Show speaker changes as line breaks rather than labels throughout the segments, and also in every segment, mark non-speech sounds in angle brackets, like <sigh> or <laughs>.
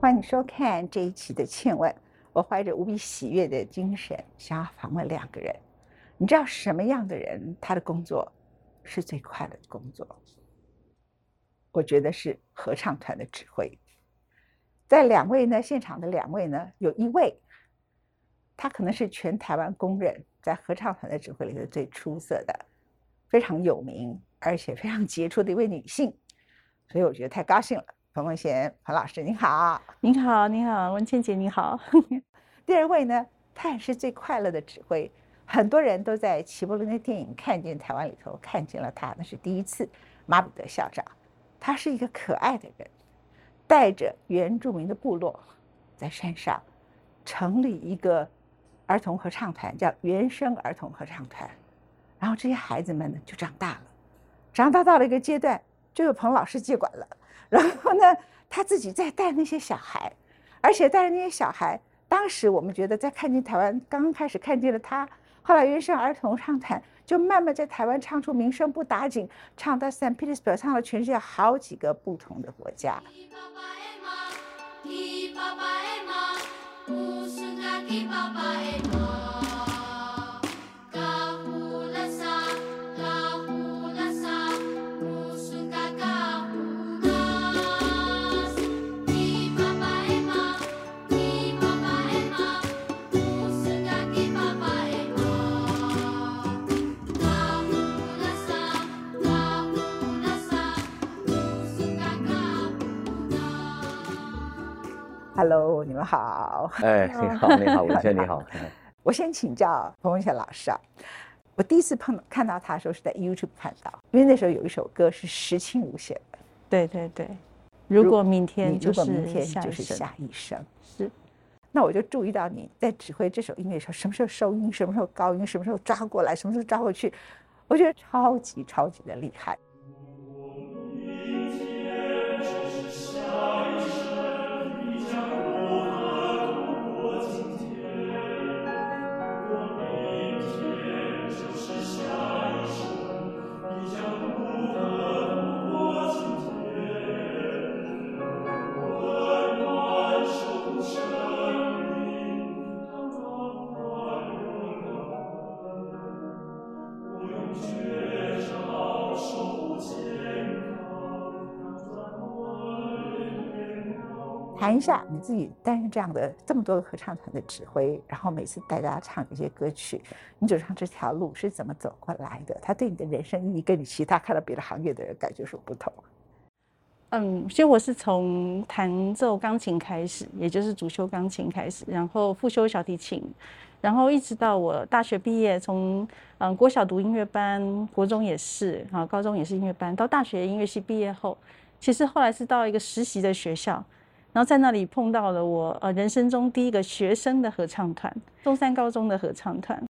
欢迎收看这一期的《倩问》。我怀着无比喜悦的精神，想要访问两个人。你知道什么样的人，他的工作是最快乐的工作？我觉得是合唱团的指挥。在两位呢，现场的两位呢，有一位，他可能是全台湾公认在合唱团的指挥里头最出色的，非常有名，而且非常杰出的一位女性。所以我觉得太高兴了。彭文贤，彭老师，您好，
您好，您好，文倩姐，你好。<laughs>
第二位呢，他也是最快乐的指挥，很多人都在齐柏林的电影看见台湾里头看见了他，那是第一次。马彼得校长，他是一个可爱的人，带着原住民的部落，在山上成立一个儿童合唱团，叫原生儿童合唱团。然后这些孩子们呢就长大了，长大到了一个阶段，就由彭老师接管了。然后呢，他自己在带那些小孩，而且带着那些小孩。当时我们觉得，在看见台湾刚刚开始看见了他，后来原生儿童唱团就慢慢在台湾唱出名声不打紧，唱到 St. Petersburg，唱了全世界好几个不同的国家。Hello，你们好。
哎，你好，<laughs> 你好，文轩，你好。
我先请教彭文贤老师啊，我第一次碰看到他的时候是在 YouTube 看到，因为那时候有一首歌是石青如写的。
对对对，如果明天就是
明天就是下一生。
是。
那我就注意到你在指挥这首音乐的时候，什么时候收音，什么时候高音，什么时候抓过来，什么时候抓过去，我觉得超级超级的厉害。谈一下你自己担任这样的这么多的合唱团的指挥，然后每次带大家唱一些歌曲，你走上这条路是怎么走过来的？他对你的人生意义跟你其他看到别的行业的人感觉是不同。
嗯，其实我是从弹奏钢琴开始，也就是主修钢琴开始，然后副修小提琴，然后一直到我大学毕业，从嗯国小读音乐班，国中也是，啊高中也是音乐班，到大学音乐系毕业后，其实后来是到一个实习的学校。然后在那里碰到了我呃人生中第一个学生的合唱团，中山高中的合唱团，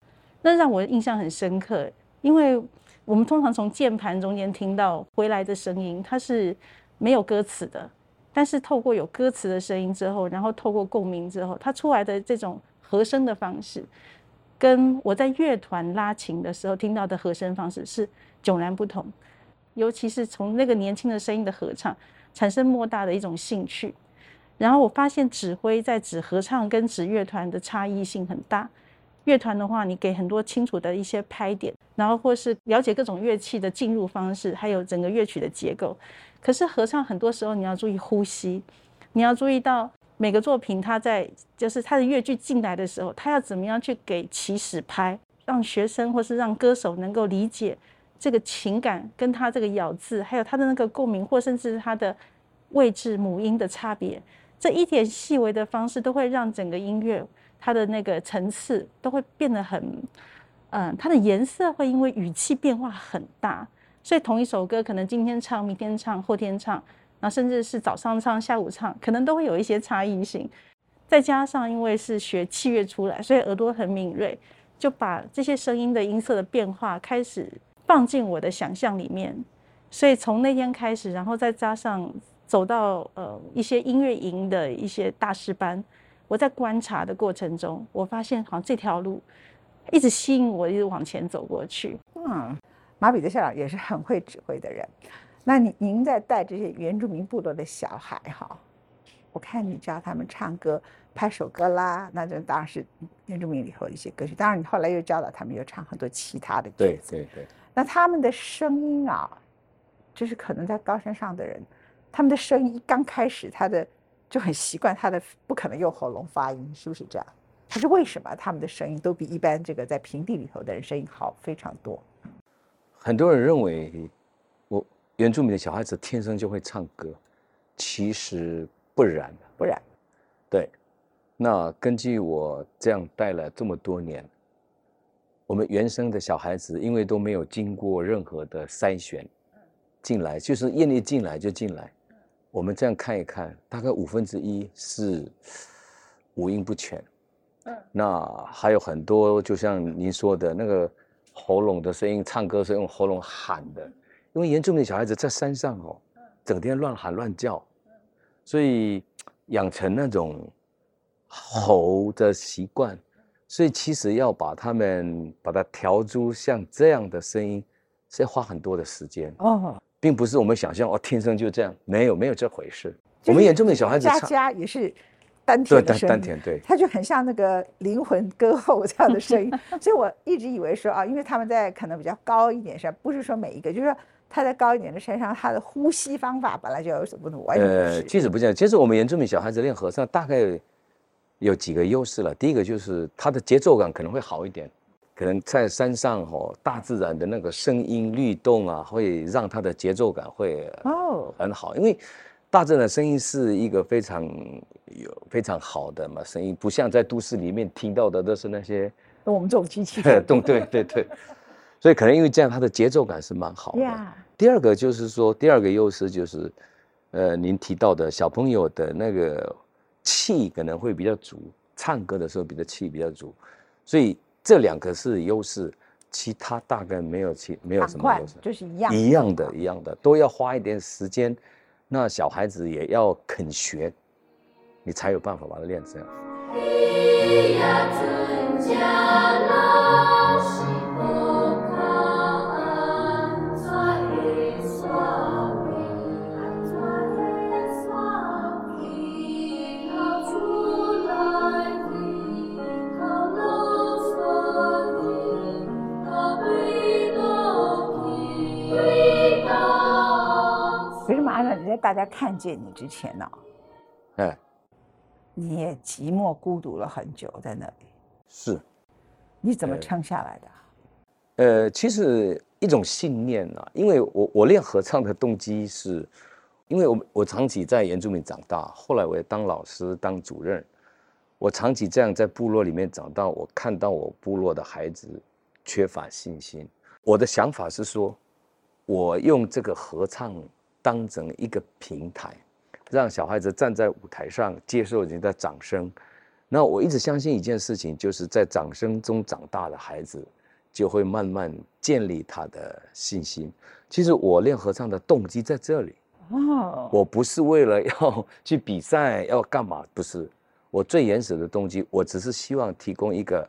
那让我印象很深刻，因为我们通常从键盘中间听到回来的声音，它是没有歌词的，但是透过有歌词的声音之后，然后透过共鸣之后，它出来的这种和声的方式，跟我在乐团拉琴的时候听到的和声方式是迥然不同，尤其是从那个年轻的声音的合唱，产生莫大的一种兴趣。然后我发现指挥在指合唱跟指乐团的差异性很大。乐团的话，你给很多清楚的一些拍点，然后或是了解各种乐器的进入方式，还有整个乐曲的结构。可是合唱很多时候你要注意呼吸，你要注意到每个作品它在就是它的乐句进来的时候，它要怎么样去给起始拍，让学生或是让歌手能够理解这个情感跟他这个咬字，还有他的那个共鸣，或甚至是他的位置母音的差别。这一点细微的方式，都会让整个音乐它的那个层次都会变得很，嗯，它的颜色会因为语气变化很大，所以同一首歌可能今天唱、明天唱、后天唱，然后甚至是早上唱、下午唱，可能都会有一些差异性。再加上因为是学器乐出来，所以耳朵很敏锐，就把这些声音的音色的变化开始放进我的想象里面。所以从那天开始，然后再加上。走到呃一些音乐营的一些大师班，我在观察的过程中，我发现好像这条路一直吸引我，一直往前走过去。
嗯，马彼得校长也是很会指挥的人。那你您在带这些原住民部落的小孩哈，我看你教他们唱歌、拍手歌啦，那就当然是原住民里头的一些歌曲。当然，你后来又教导他们又唱很多其他的曲
对。对对，
那他们的声音啊，就是可能在高山上的人，他们的声音一刚开始，他的就很习惯他的不可能用喉咙发音，是不是这样？可是为什么他们的声音都比一般这个在平地里头的人声音好非常多？
很多人认为我原住民的小孩子天生就会唱歌，其实不然的。
不然，
对，那根据我这样带了这么多年，我们原生的小孩子，因为都没有经过任何的筛选进来，就是愿意进来就进来。我们这样看一看，大概五分之一是五音不全。
嗯。
那还有很多，就像您说的那个喉咙的声音，唱歌是用喉咙喊的，因为原住民的小孩子在山上哦，整天乱喊乱叫，所以养成那种吼的习惯，所以其实要把他们把它调出像这样的声音，是要花很多的时间，
哦，
并不是我们想象哦天生就这样，没有没有这回事。我们原住民小孩子
佳
唱，
佳也是丹田的声音，
丹田对，
他就很像那个灵魂歌后这样的声音，<laughs> 所以我一直以为说啊，因为他们在可能比较高一点上，不是说每一个，就是说他在高一点的山上，他的呼吸方法本来就有所不同，
呃，
是。
其实不这样，其实我们原住民小孩子练和尚大概有几个优势了。第一个就是他的节奏感可能会好一点，可能在山上哦，大自然的那个声音律动啊，会让他的节奏感会
哦，
很好，因为大自然的声音是一个非常有非常好的嘛声音，不像在都市里面听到的都是那些
跟我们这种机器。人 <laughs>
动，对对对，所以可能因为这样，它的节奏感是蛮好的。
呀，
第二个就是说，第二个优势就是，呃，您提到的小朋友的那个气可能会比较足，唱歌的时候比较气比较足，所以这两个是优势，其他大概没有其没有什么优势，
就是一样
一样的，一样的，都要花一点时间，那小孩子也要肯学，你才有办法把它练这样。
可是马上你在大家看见你之前呢、
哎，
你也寂寞孤独了很久在那里，
是。
你怎么
呃
撑下来的啊？
呃，其实一种信念啊，因为我我练合唱的动机是，因为我我长期在原住民长大，后来我也当老师当主任，我长期这样在部落里面长大，我看到我部落的孩子缺乏信心，我的想法是说，我用这个合唱当成一个平台，让小孩子站在舞台上接受人家的掌声。那我一直相信一件事情，就是在掌声中长大的孩子，就会慢慢建立他的信心。其实我练合唱的动机在这里，
哦，
我不是为了要去比赛，要干嘛？不是，我最原始的动机，我只是希望提供一个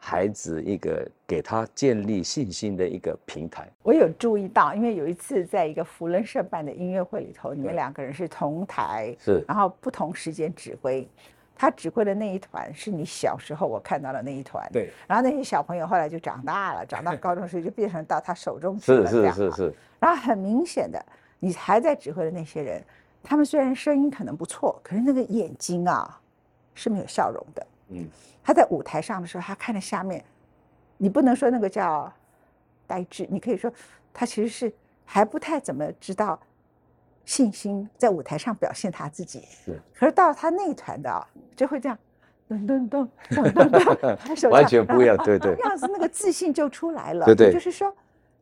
孩子一个给他建立信心的一个平台。
我有注意到，因为有一次在一个福伦社办的音乐会里头，你们两个人是同台，
是
然后不同时间指挥。他指挥的那一团是你小时候我看到的那一团，。
对，
然后那些小朋友后来就长大了，长到高中时就变成到他手中去
是
了，
是
是
是是，
然后很明显的，你还在指挥的那些人，他们虽然声音可能不错，可是那个眼睛啊是没有笑容的。
嗯，
他在舞台上的时候，他看着下面，你不能说那个叫呆滞，你可以说他其实是还不太怎么知道信心在舞台上表现他自己。
是
可是到他那一团的啊，就会这样，噔噔噔噔噔噔，拍手
完全不一样，对对 <laughs>
那样子那个自信就出来了。
对对
就是说，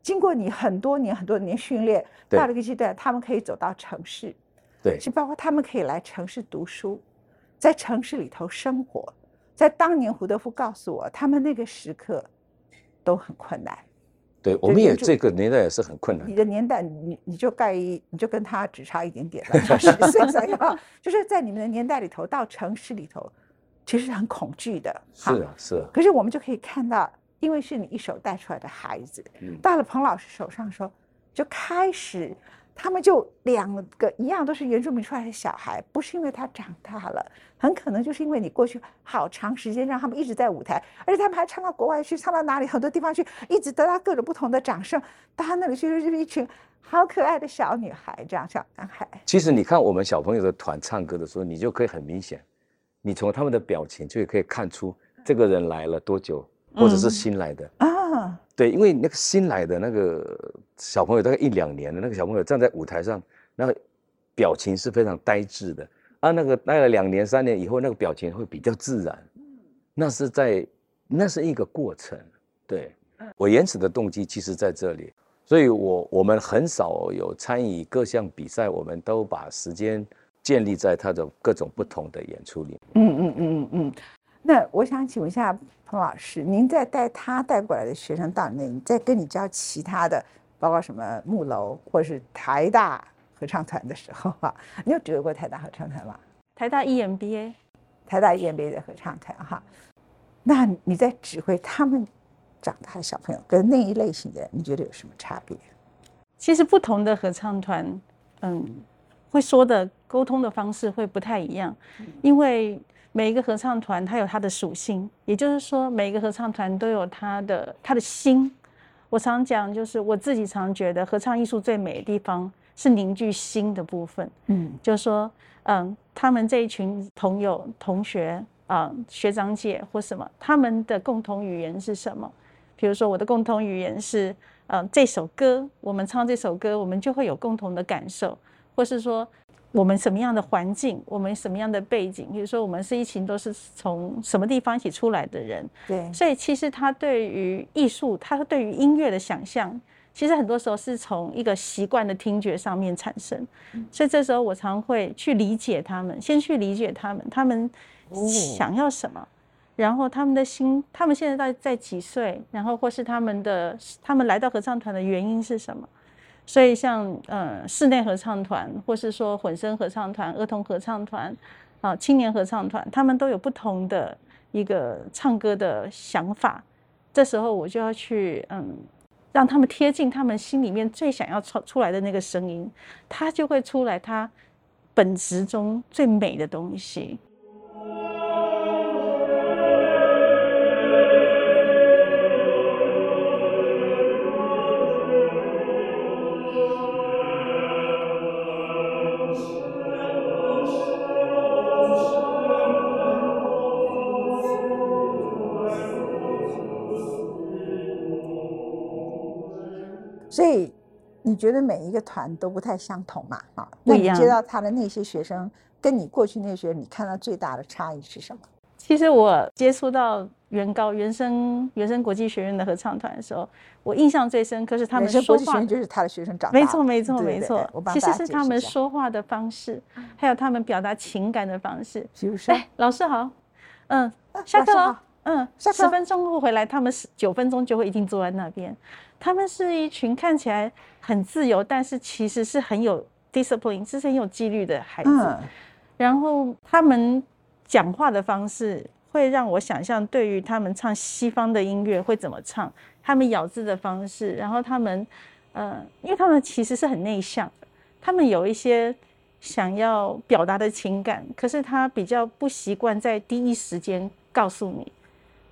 经过你很多年很多年训练，到了一个阶段，他们可以走到城市，
对
是包括他们可以来城市读书，在城市里头生活。在当年胡德夫告诉我，他们那个时刻都很困难。
对，我们也这个年代也是很困难
你。的年代，你你就盖一，你就跟他只差一点点了，差十岁左右。<laughs> 就是在你们的年代里头，到城市里头，其实是很恐惧的。哈
是啊是啊，
可是我们就可以看到，因为是你一手带出来的孩子，
嗯
到了彭老师手上的时候，就开始他们就两个一样都是原住民出来的小孩，不是因为他长大了，很可能就是因为你过去好长时间让他们一直在舞台，而且他们还唱到国外去，唱到哪里很多地方去，一直得到各种不同的掌声。到他那里去就是一群好可爱的小女孩，这样小男孩。
其实你看我们小朋友的团唱歌的时候，你就可以很明显，你从他们的表情就可以看出这个人来了多久，或者是新来的啊。对，因为那个新来的那个小朋友，大概一两年的那个小朋友站在舞台上，那个表情是非常呆滞的啊。那个待了两年、三年以后，那个表情会比较自然。那是在，那是一个过程。对，我原始的动机其实在这里，所以我我们很少有参与各项比赛，我们都把时间建立在他的各种不同的演出里。
嗯嗯嗯嗯嗯。那我想请问一下彭老师，您在带他带过来的学生到那，在跟你教其他的，包括什么木楼或者是台大合唱团的时候啊，你有指挥过台大合唱团吗？
台大 EMBA，
台大 EMBA 的合唱团哈。那你在指挥他们长大的小朋友跟那一类型的人，你觉得有什么差别？
其实不同的合唱团，嗯，会说的沟通的方式会不太一样，因为。每一个合唱团，它有它的属性，也就是说，每一个合唱团都有它的它的心。我常讲，就是我自己常觉得，合唱艺术最美的地方是凝聚心的部分。嗯，就是说，嗯，他们这一群朋友、同学啊、学长姐或什么，他们的共同语言是什么？比如说，我的共同语言是，嗯，这首歌，我们唱这首歌，我们就会有共同的感受，或是说。我们什么样的环境，我们什么样的背景，比如说我们是一群都是从什么地方一起出来的人，
对，
所以其实他对于艺术，他对于音乐的想象，其实很多时候是从一个习惯的听觉上面产生。所以这时候我常会去理解他们，先去理解他们，他们想要什么，然后他们的心，他们现在在在几岁，然后或是他们的他们来到合唱团的原因是什么。所以，像呃室内合唱团，或是说混声合唱团、儿童合唱团，啊青年合唱团，他们都有不同的一个唱歌的想法。这时候，我就要去嗯，让他们贴近他们心里面最想要出出来的那个声音，他就会出来，他本质中最美的东西。
你觉得每一个团都不太相同嘛？啊，那你接到他的那些学生，跟你过去那些，你看到最大的差异是什么？
其实我接触到原高原生原生国际学院的合唱团的时候，我印象最深刻是他们说话，
就是他的学生长
大，没错没错没错。其实是他们说话的方式，还有他们表达情感的方式。
比如说，
哎，老师好，嗯，下课了，嗯，十分钟后回来，他们是九分钟就会一定坐在那边。他们是一群看起来很自由，但是其实是很有 discipline，是很有纪律的孩子。然后他们讲话的方式会让我想象，对于他们唱西方的音乐会怎么唱，他们咬字的方式，然后他们，呃，因为他们其实是很内向的，他们有一些想要表达的情感，可是他比较不习惯在第一时间告诉你，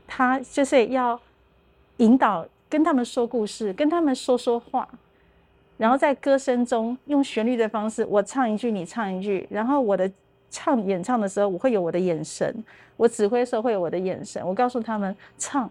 他就是要引导。跟他们说故事，跟他们说说话，然后在歌声中用旋律的方式，我唱一句，你唱一句，然后我的唱演唱的时候，我会有我的眼神，我指挥的时候会有我的眼神，我告诉他们唱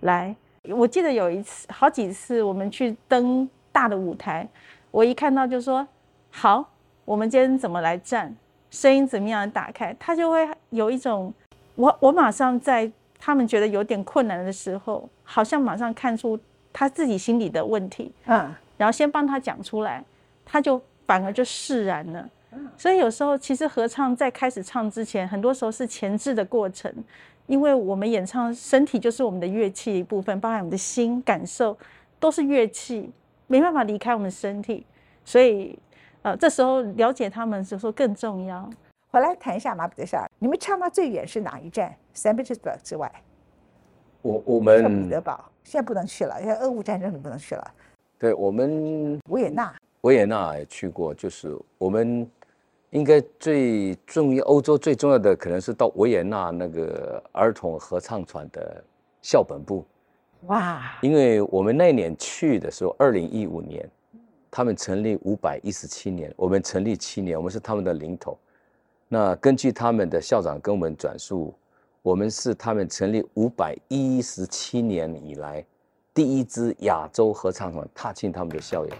来。我记得有一次，好几次我们去登大的舞台，我一看到就说好，我们今天怎么来站，声音怎么样打开，他就会有一种，我我马上在。他们觉得有点困难的时候，好像马上看出他自己心里的问题，嗯，然后先帮他讲出来，他就反而就释然了。所以有时候其实合唱在开始唱之前，很多时候是前置的过程，因为我们演唱身体就是我们的乐器一部分，包含我们的心感受都是乐器，没办法离开我们身体，所以呃这时候了解他们就说更重要。
回来谈一下马彼得校，你们唱到最远是哪一站 Petersburg 之外，
我我们
彼得堡现在不能去了，因为俄乌战争你不能去了。
对我们
维也纳，
维也纳也去过，就是我们应该最重要，欧洲最重要的可能是到维也纳那个儿童合唱团的校本部。
哇，
因为我们那年去的时候，二零一五年，他们成立五百一十七年，我们成立七年，我们是他们的领头。那根据他们的校长跟我们转述，我们是他们成立五百一十七年以来第一支亚洲合唱团踏进他们的校园。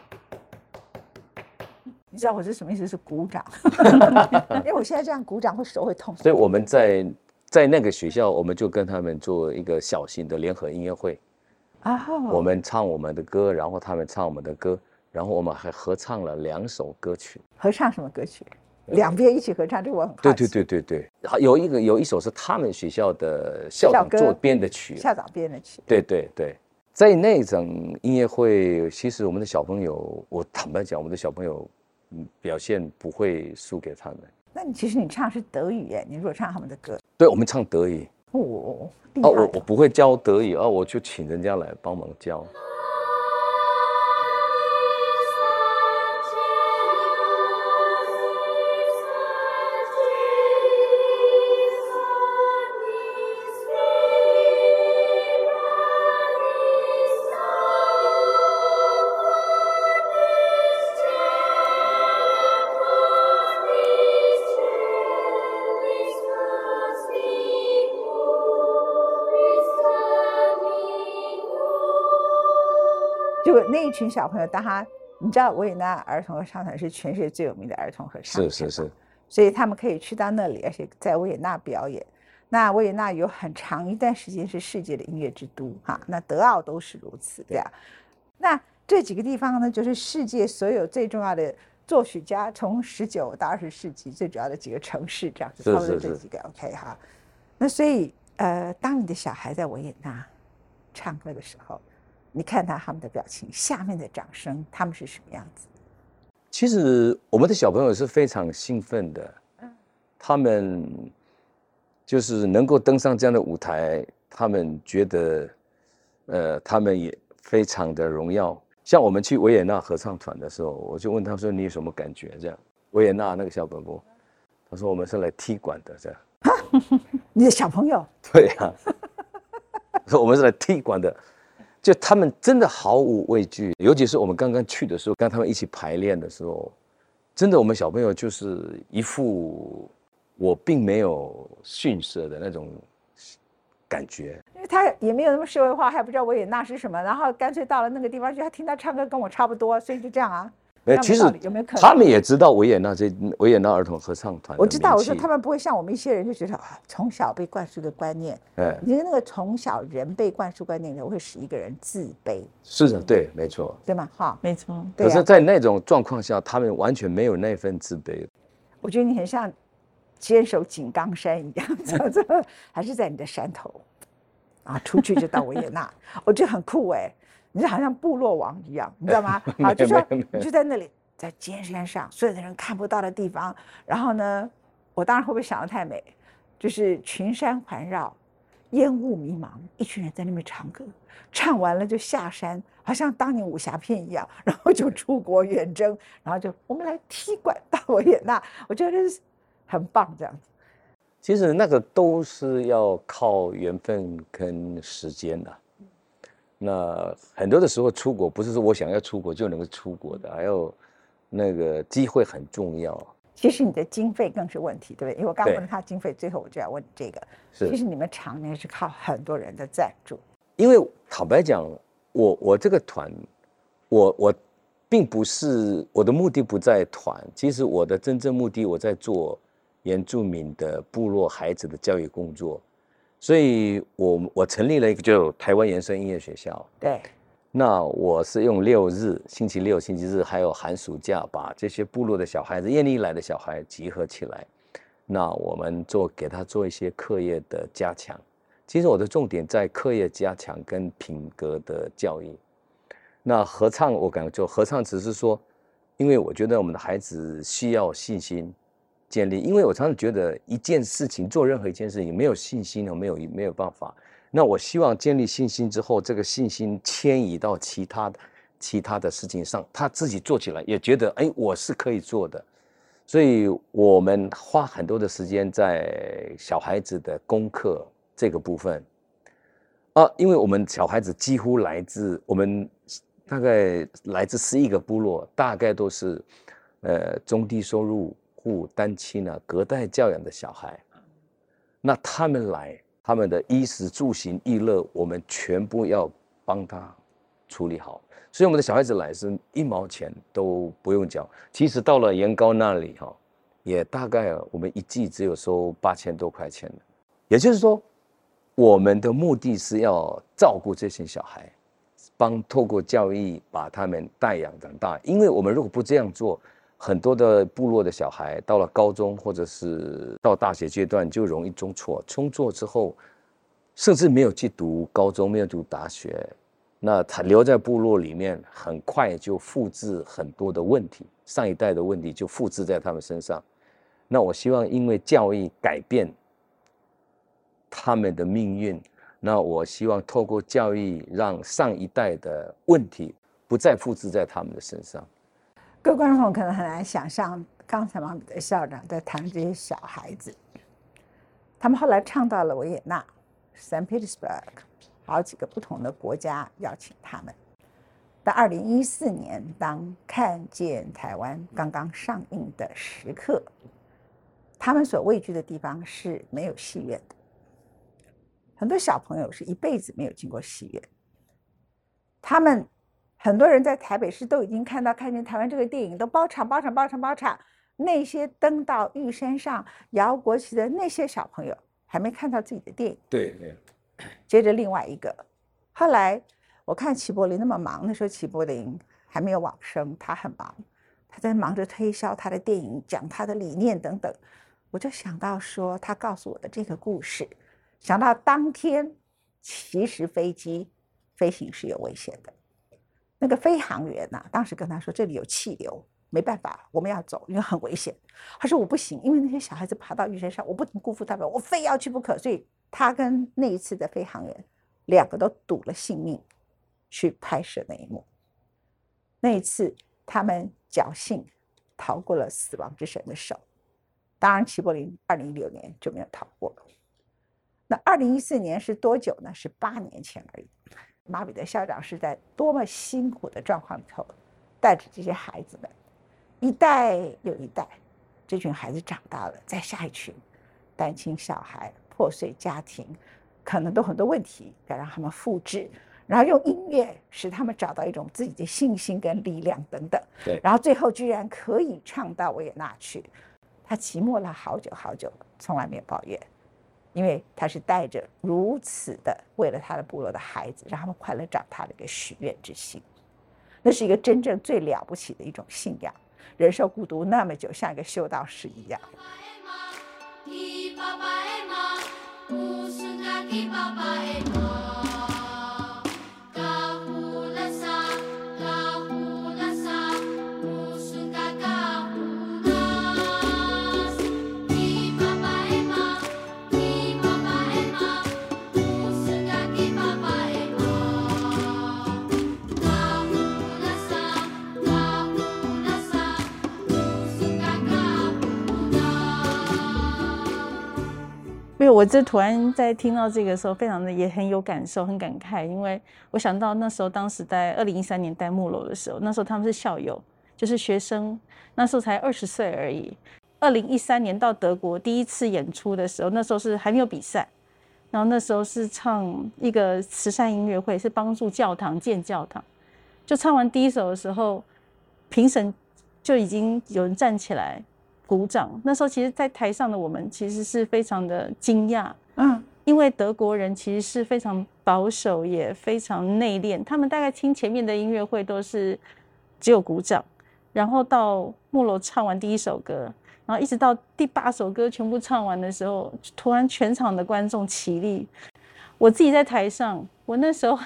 你知道我是什么意思？是鼓掌，<laughs> 因为我现在这样鼓掌会手会痛。
所以我们在在那个学校，我们就跟他们做一个小型的联合音乐会。
啊，
我们唱我们的歌，然后他们唱我们的歌，然后我们还合唱了两首歌曲。
合唱什么歌曲？两边一起合唱，这我很好
对对对对对，有一个有一首是他们学校的校长做编的曲，
校长编的曲。
对对对，在那种音乐会，其实我们的小朋友，我坦白讲，我们的小朋友，嗯，表现不会输给他们。
那你其实你唱是德语耶，你如果唱他们的歌，
对，我们唱德语。
哦，
哦，我我不会教德语，哦，我就请人家来帮忙教。
那一群小朋友，当他你知道维也纳儿童合唱团是全世界最有名的儿童合唱
团，是是是，
所以他们可以去到那里，而且在维也纳表演。那维也纳有很长一段时间是世界的音乐之都，哈，那德奥都是如此，对啊。那这几个地方呢，就是世界所有最重要的作曲家，从十九到二十世纪最主要的几个城市，这样子，差不多这几个，OK 哈。那所以，呃，当你的小孩在维也纳唱歌的时候。你看他他们的表情，下面的掌声，他们是什么样子？
其实我们的小朋友是非常兴奋的，他们就是能够登上这样的舞台，他们觉得，呃，他们也非常的荣耀。像我们去维也纳合唱团的时候，我就问他说：“你有什么感觉？”这样，维也纳那个小本部，他说：“我们是来踢馆的。”这样，
你的小朋友？
对呀，<laughs> 说我们是来踢馆的。就他们真的毫无畏惧，尤其是我们刚刚去的时候，跟他们一起排练的时候，真的我们小朋友就是一副我并没有逊色的那种感觉，
因为他也没有那么社会化，还不知道维也纳是什么，然后干脆到了那个地方去，他听他唱歌跟我差不多，所以就这样啊。
没有，其实
有没有可能？
他们也知道维也纳这维也纳儿童合唱团。
我知道，我说他们不会像我们一些人就觉得啊，从小被灌输的观念，哎，因为那个从小人被灌输观念的，会使一个人自卑。
是的，对，没错，
对吗？哈，
没错。
可是，在那种状况下，他们完全没有那份自卑。
我觉得你很像坚守井冈山一样，这 <laughs> 还是在你的山头啊，出去就到维也纳，我觉得很酷哎。你就好像部落王一样，<laughs> 你知道吗？好，就说你就在那里，在尖山上，所有的人看不到的地方。然后呢，我当然会不会想的太美，就是群山环绕，烟雾迷茫，一群人在那边唱歌，唱完了就下山，好像当年武侠片一样，然后就出国远征，然后就我们来踢馆到维也纳，我觉得是很棒这样子。
其实那个都是要靠缘分跟时间的。那很多的时候出国不是说我想要出国就能够出国的，还有那个机会很重要。
其实你的经费更是问题，对不对？因为我刚问了他经费，最后我就要问这个。
是。
其实你们常年是靠很多人的赞助。
因为坦白讲，我我这个团，我我并不是我的目的不在团，其实我的真正目的我在做原住民的部落孩子的教育工作。所以，我我成立了一个就台湾原生音乐学校。
对，
那我是用六日，星期六、星期日，还有寒暑假，把这些部落的小孩子、愿意来的小孩集合起来。那我们做给他做一些课业的加强。其实我的重点在课业加强跟品格的教育。那合唱，我感觉合唱只是说，因为我觉得我们的孩子需要信心。建立，因为我常常觉得一件事情做任何一件事情没有信心呢，没有没有办法。那我希望建立信心之后，这个信心迁移到其他其他的事情上，他自己做起来也觉得，哎，我是可以做的。所以我们花很多的时间在小孩子的功课这个部分啊，因为我们小孩子几乎来自我们大概来自十一个部落，大概都是呃中低收入户单亲啊隔代教养的小孩。那他们来，他们的衣食住行娱乐，我们全部要帮他处理好。所以我们的小孩子来是一毛钱都不用交。其实到了盐高那里哈，也大概我们一季只有收八千多块钱也就是说，我们的目的是要照顾这些小孩，帮透过教育把他们带养长大。因为我们如果不这样做，很多的部落的小孩到了高中或者是到大学阶段就容易中辍，中辍之后，甚至没有去读高中，没有读大学。那他留在部落里面，很快就复制很多的问题，上一代的问题就复制在他们身上。那我希望，因为教育改变他们的命运，那我希望透过教育，让上一代的问题不再复制在他们的身上。
各位观众朋友可能很难想象，刚才马彼得校长在谈这些小孩子，他们后来唱到了维也纳 （St. Petersburg。好几个不同的国家邀请他们。在二零一四年，当看见台湾刚刚上映的时刻，他们所畏惧的地方是没有戏院的。很多小朋友是一辈子没有进过戏院。他们很多人在台北市都已经看到看见台湾这个电影，都包场包场包场包场。那些登到玉山上摇国旗的那些小朋友，还没看到自己的电影。
对对。
接着另外一个，后来我看齐柏林那么忙，那时候齐柏林还没有往生，他很忙，他在忙着推销他的电影，讲他的理念等等。我就想到说，他告诉我的这个故事，想到当天其实飞机飞行是有危险的，那个飞行员呐，当时跟他说这里有气流，没办法，我们要走，因为很危险。他说我不行，因为那些小孩子爬到玉山上，我不能辜负他们，我非要去不可，所以。他跟那一次的飞行员，两个都赌了性命去拍摄那一幕。那一次，他们侥幸逃过了死亡之神的手。当然，齐柏林二零一六年就没有逃过了。那二零一四年是多久呢？是八年前而已。马彼得校长是在多么辛苦的状况里头，带着这些孩子们，一代又一代，这群孩子长大了，再下一群单亲小孩。破碎家庭，可能都很多问题要让他们复制，然后用音乐使他们找到一种自己的信心跟力量等等。
对，
然后最后居然可以唱到维也纳去。他寂寞了好久好久，从来没有抱怨，因为他是带着如此的为了他的部落的孩子，让他们快乐长大的一个许愿之心。那是一个真正最了不起的一种信仰。忍受孤独那么久，像一个修道士一样。
因为我这突然在听到这个时候，非常的也很有感受，很感慨，因为我想到那时候，当时在二零一三年带木楼的时候，那时候他们是校友，就是学生，那时候才二十岁而已。二零一三年到德国第一次演出的时候，那时候是还没有比赛，然后那时候是唱一个慈善音乐会，是帮助教堂建教堂。就唱完第一首的时候，评审就已经有人站起来。鼓掌。那时候，其实，在台上的我们其实是非常的惊讶，嗯，因为德国人其实是非常保守，也非常内敛。他们大概听前面的音乐会都是只有鼓掌，然后到木楼唱完第一首歌，然后一直到第八首歌全部唱完的时候，突然全场的观众起立。我自己在台上，我那时候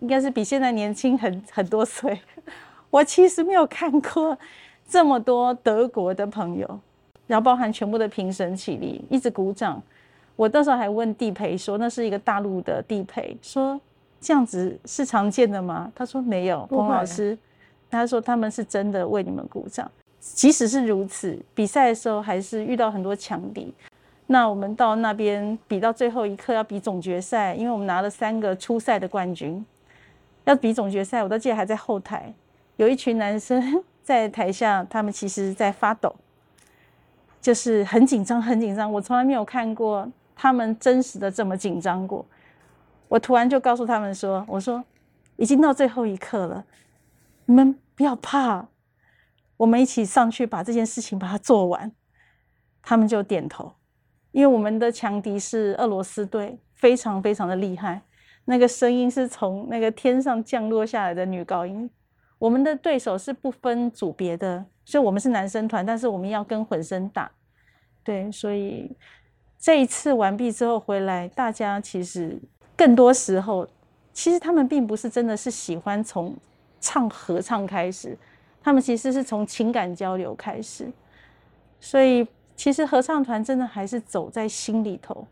应该是比现在年轻很很多岁，我其实没有看过。这么多德国的朋友，然后包含全部的评审起立，一直鼓掌。我到时候还问地陪说，那是一个大陆的地陪，说这样子是常见的吗？他说没有，洪老师，他说他们是真的为你们鼓掌。即使是如此，比赛的时候还是遇到很多强敌。那我们到那边比到最后一刻要比总决赛，因为我们拿了三个初赛的冠军，要比总决赛，我都记得还在后台，有一群男生在台下，他们其实在发抖，就是很紧张，很紧张。我从来没有看过他们真实的这么紧张过。我突然就告诉他们说：“我说已经到最后一刻了，你们不要怕，我们一起上去把这件事情把它做完。”他们就点头，因为我们的强敌是俄罗斯队，非常非常的厉害。那个声音是从那个天上降落下来的女高音。我们的对手是不分组别的，所以我们是男生团，但是我们要跟混声打。对，所以这一次完毕之后回来，大家其实。更多时候，其实他们并不是真的是喜欢从唱合唱开始，他们其实是从情感交流开始。所以，其实合唱团真的还是走在心里头。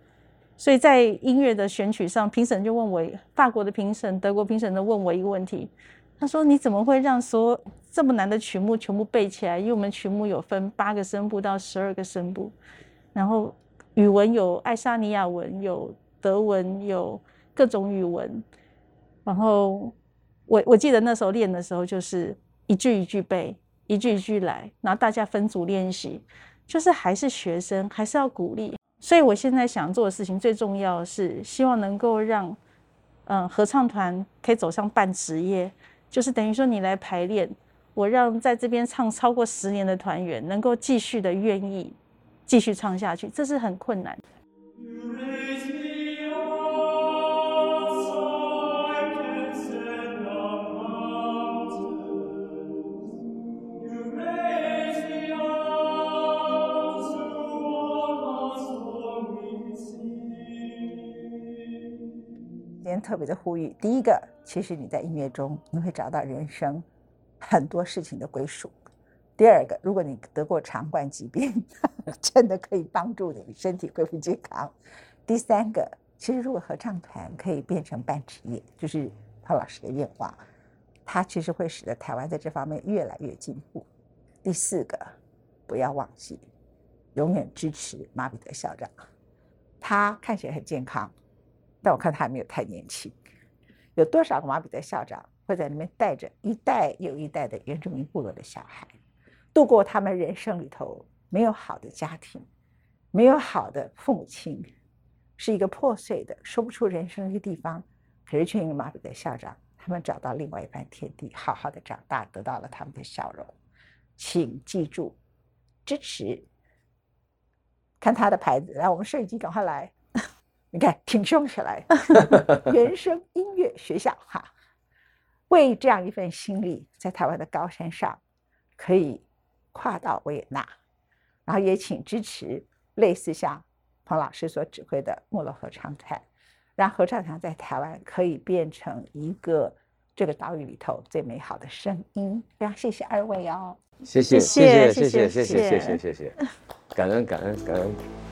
所以在音乐的选曲上，评审就问我，法国的评审、德国评审都问我一个问题，他说：“你怎么会让说这么难的曲目全部背起来？因为我们曲目有分八个声部到十二个声部，然后语文有爱沙尼亚文，有德文，有。”各种语文，然后我我记得那时候练的时候，就是一句一句背，一句一句来，然后大家分组练习，就是还是学生，还是要鼓励。所以我现在想做的事情，最重要是希望能够让嗯合唱团可以走上半职业，就是等于说你来排练，我让在这边唱超过十年的团员能够继续的愿意继续唱下去，这是很困难的。
特别的呼吁，第一个，其实你在音乐中你会找到人生很多事情的归属；第二个，如果你得过肠管疾病，<laughs> 真的可以帮助你身体恢复健康；第三个，其实如果合唱团可以变成半职业，就是潘老师的愿望，它其实会使得台湾在这方面越来越进步；第四个，不要忘记永远支持马彼得校长，他看起来很健康。但我看他还没有太年轻，有多少个马比的校长会在里面带着一代又一代的原住民部落的小孩，度过他们人生里头没有好的家庭，没有好的父母亲，是一个破碎的说不出人生的一个地方。可是却因为马比的校长，他们找到另外一番天地，好好的长大，得到了他们的笑容。请记住，支持，看他的牌子，来，我们摄影机赶快来。你看，挺胸起来，<laughs> 原声音乐学校哈，为这样一份心力，在台湾的高山上，可以跨到维也纳，然后也请支持类似像彭老师所指挥的莫洛合唱团，让合唱团在台湾可以变成一个这个岛屿里头最美好的声音。非常谢谢二位哦，
谢谢谢谢谢谢谢谢谢。谢谢，感恩感恩感恩。